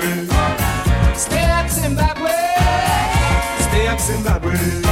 Zimbabwe. Stay up, Zimbabwe. Stay up, Zimbabwe.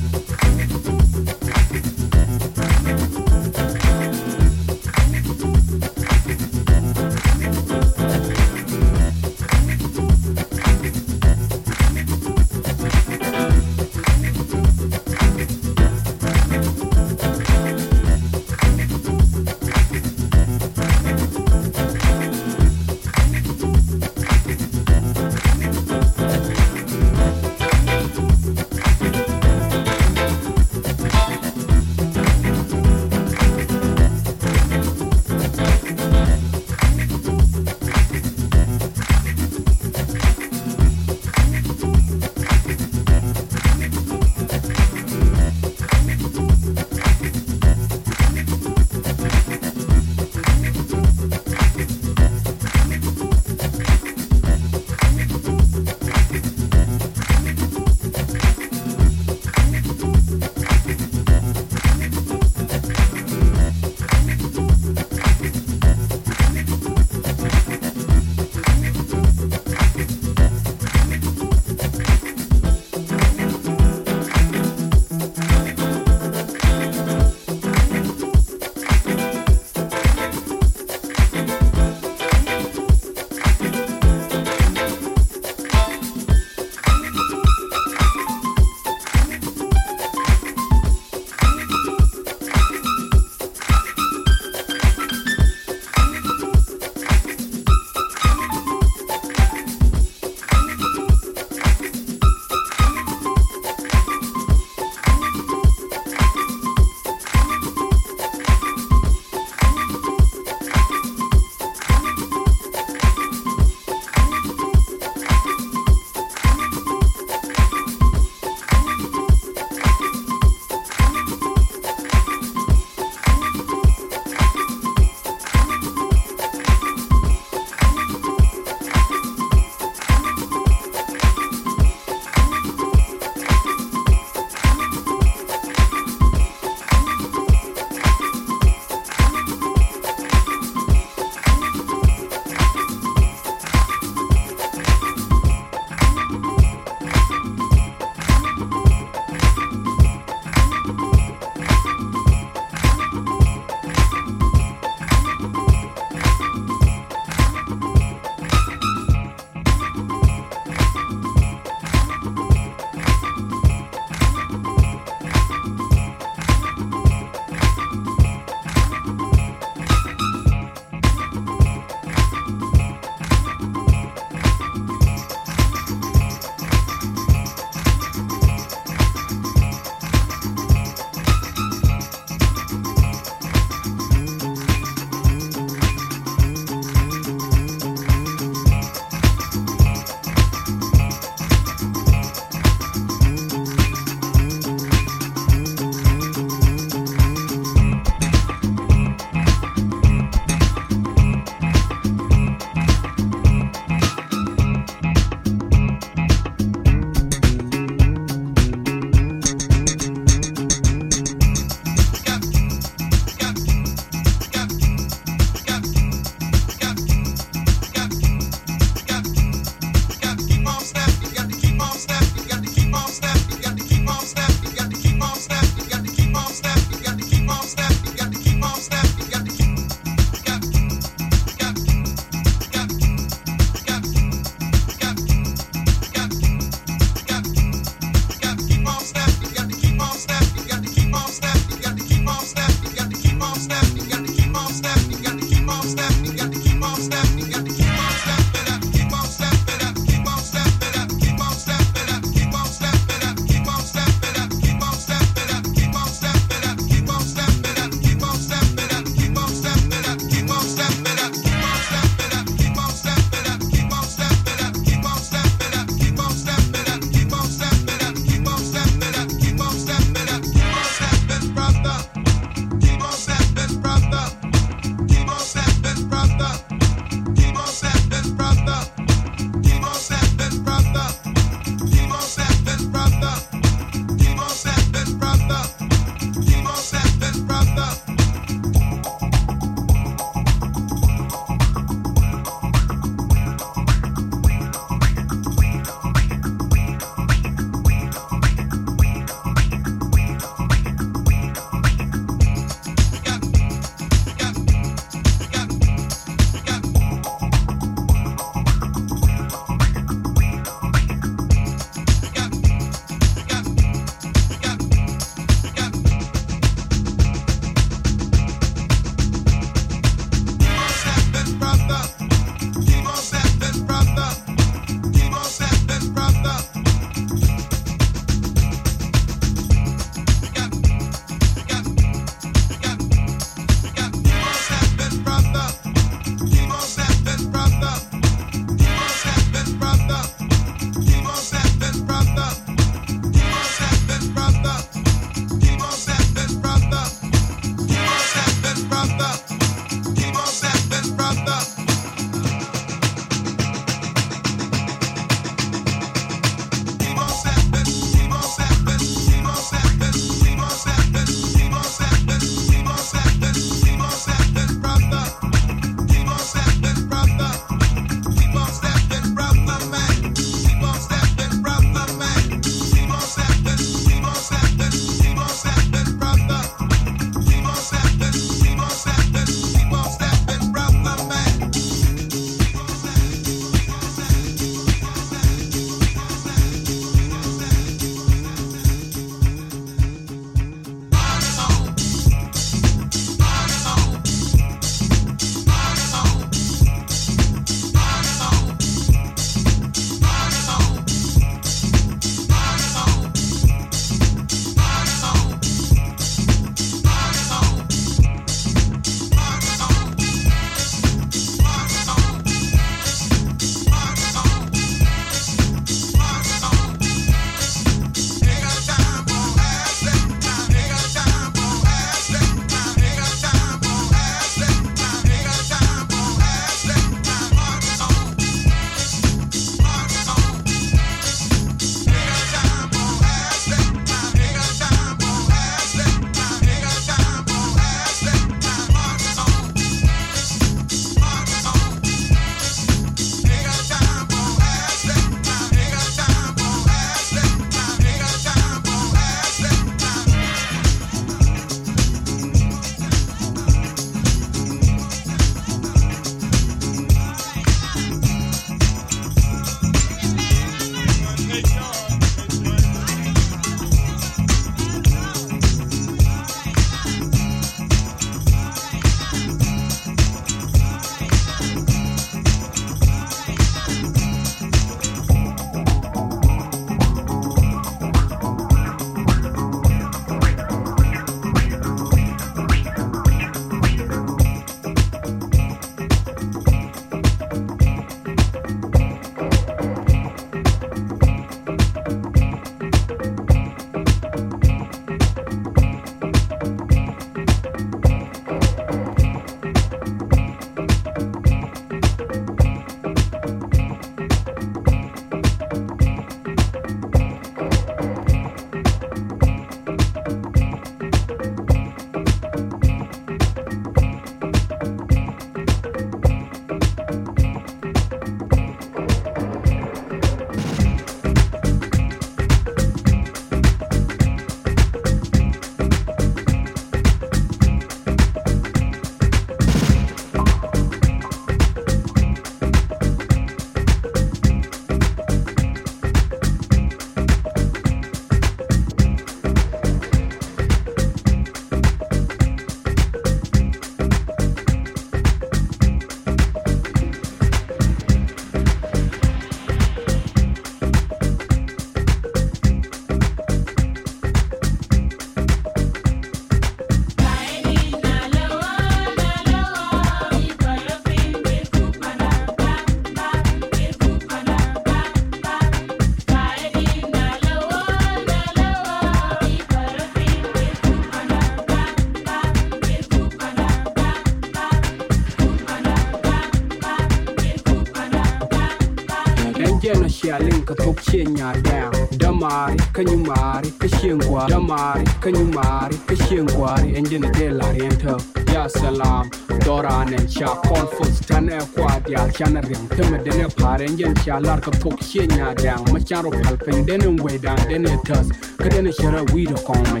Ya link ka tok che nya down. Damari kanyumari kashengwa damari kanyumari kashengwari engine de la riento ya salam. Dora nen cha call for stan e kwa dia chana rim teme de ne pare engine cha lar ka tok che nya down. Ma charo palpen de ne we down de ne tas ka de ne shara we do kon ma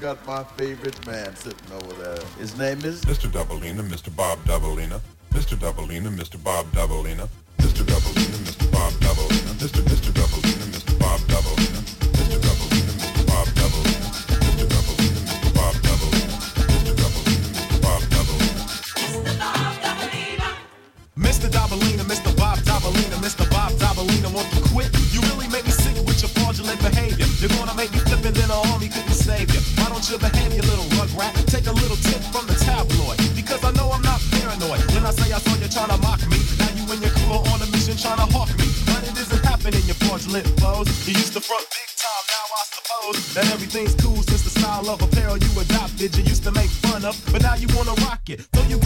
got my favorite man sitting over there. His name is Mr. Doubleina, Mr. Bob Doubleina, Mr. Doubleina, Mr. Bob Doubleina, Mr. Doubleina, Mr. Bob Doubleina, Mr. Mr. Doubleina, Mr. Bob Doubleina, you. Behave, you little rugrat? Take a little tip from the tabloid. Because I know I'm not paranoid. When I say I saw you trying to mock me, now you and your crew are on a mission trying to hawk me. But it isn't happening, you fraudulent foes. You used to front big time, now I suppose that everything's cool since the style of apparel you adopted. You used to make fun of, but now you wanna rock it. So you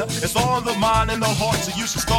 It's on the mind and the heart, so you should start